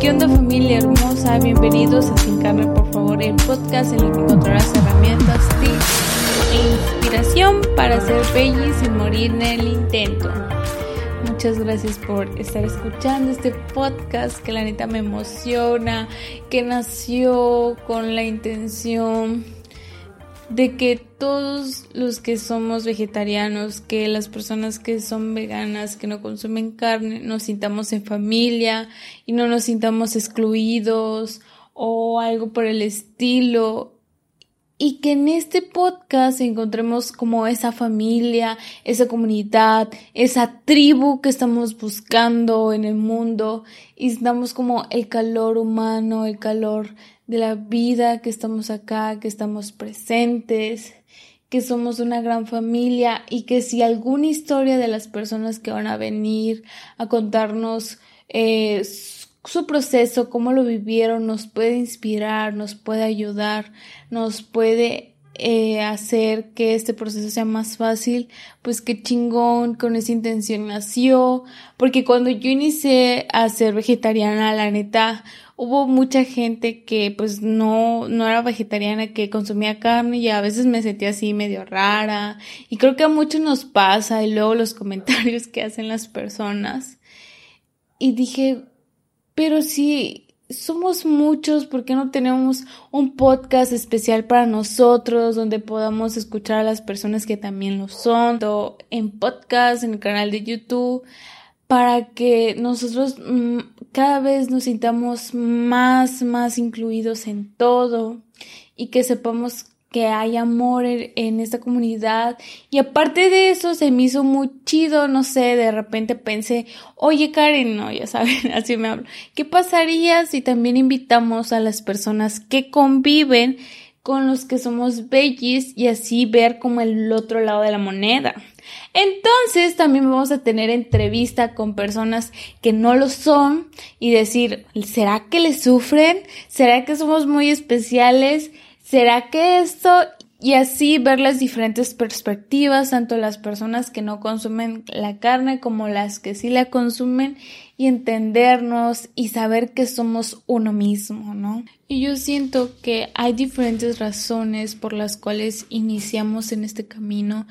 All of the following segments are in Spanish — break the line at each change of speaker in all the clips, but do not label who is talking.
¿Qué onda familia hermosa? Bienvenidos a Sin Carne, por favor, el podcast en el que encontrarás herramientas, tips e inspiración para ser feliz sin morir en el intento. Muchas gracias por estar escuchando este podcast que la neta me emociona, que nació con la intención de que todos los que somos vegetarianos, que las personas que son veganas, que no consumen carne, nos sintamos en familia y no nos sintamos excluidos o algo por el estilo. Y que en este podcast encontremos como esa familia, esa comunidad, esa tribu que estamos buscando en el mundo y estamos como el calor humano, el calor de la vida, que estamos acá, que estamos presentes, que somos una gran familia y que si alguna historia de las personas que van a venir a contarnos eh, su proceso, cómo lo vivieron, nos puede inspirar, nos puede ayudar, nos puede eh, hacer que este proceso sea más fácil, pues qué chingón, con esa intención nació, porque cuando yo inicié a ser vegetariana, la neta, hubo mucha gente que pues no, no era vegetariana, que consumía carne y a veces me sentía así medio rara, y creo que a muchos nos pasa, y luego los comentarios que hacen las personas, y dije, pero sí, somos muchos, ¿por qué no tenemos un podcast especial para nosotros donde podamos escuchar a las personas que también lo son? En podcast, en el canal de YouTube, para que nosotros mm, cada vez nos sintamos más, más incluidos en todo y que sepamos que hay amor en, esta comunidad. Y aparte de eso, se me hizo muy chido, no sé, de repente pensé, oye Karen, no, ya saben, así me hablo. ¿Qué pasaría si también invitamos a las personas que conviven con los que somos bellis y así ver como el otro lado de la moneda? Entonces también vamos a tener entrevista con personas que no lo son y decir, ¿será que le sufren? ¿Será que somos muy especiales? ¿Será que esto y así ver las diferentes perspectivas, tanto las personas que no consumen la carne como las que sí la consumen y entendernos y saber que somos uno mismo, ¿no? Y yo siento que hay diferentes razones por las cuales iniciamos en este camino,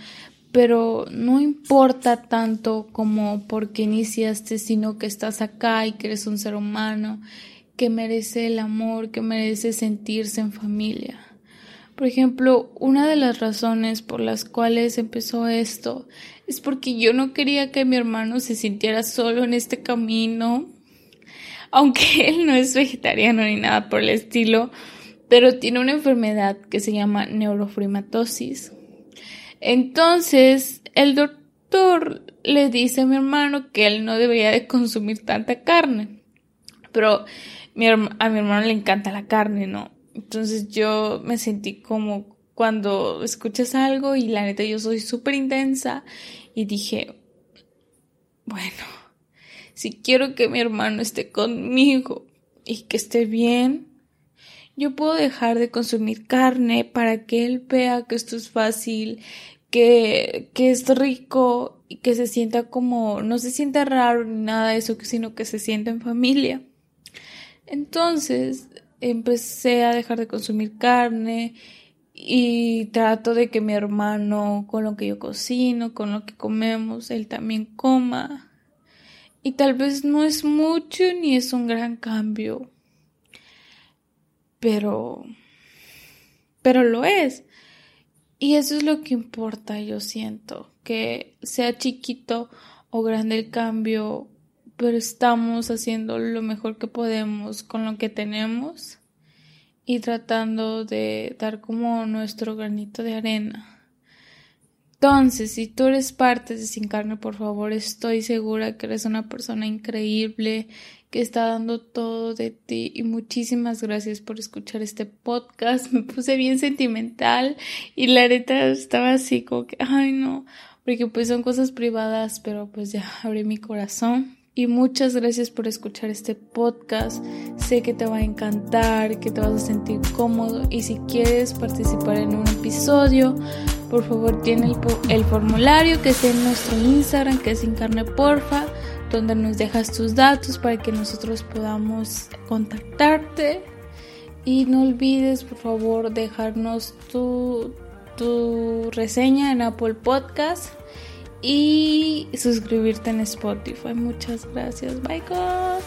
pero no importa tanto como por qué iniciaste, sino que estás acá y que eres un ser humano que merece el amor, que merece sentirse en familia. Por ejemplo, una de las razones por las cuales empezó esto es porque yo no quería que mi hermano se sintiera solo en este camino, aunque él no es vegetariano ni nada por el estilo, pero tiene una enfermedad que se llama neurofrimatosis. Entonces, el doctor le dice a mi hermano que él no debería de consumir tanta carne. Pero a mi hermano le encanta la carne, ¿no? Entonces yo me sentí como cuando escuchas algo y la neta yo soy súper intensa y dije, bueno, si quiero que mi hermano esté conmigo y que esté bien, yo puedo dejar de consumir carne para que él vea que esto es fácil, que, que es rico y que se sienta como, no se sienta raro ni nada de eso, sino que se sienta en familia. Entonces, empecé a dejar de consumir carne y trato de que mi hermano, con lo que yo cocino, con lo que comemos, él también coma. Y tal vez no es mucho ni es un gran cambio, pero, pero lo es. Y eso es lo que importa, yo siento, que sea chiquito o grande el cambio, pero estamos haciendo lo mejor que podemos con lo que tenemos y tratando de dar como nuestro granito de arena. Entonces, si tú eres parte de Sin Carne, por favor, estoy segura que eres una persona increíble, que está dando todo de ti y muchísimas gracias por escuchar este podcast. Me puse bien sentimental y la neta estaba así como que, ay no, porque pues son cosas privadas, pero pues ya abrí mi corazón y muchas gracias por escuchar este podcast. Sé que te va a encantar, que te vas a sentir cómodo y si quieres participar en un episodio, por favor tiene el, formulario que está en nuestro Instagram, que es Incarne Porfa, donde nos dejas tus datos para que nosotros podamos contactarte. Y no olvides, por favor, dejarnos tu, tu reseña en Apple Podcast y suscribirte en Spotify. Muchas gracias. Bye, God.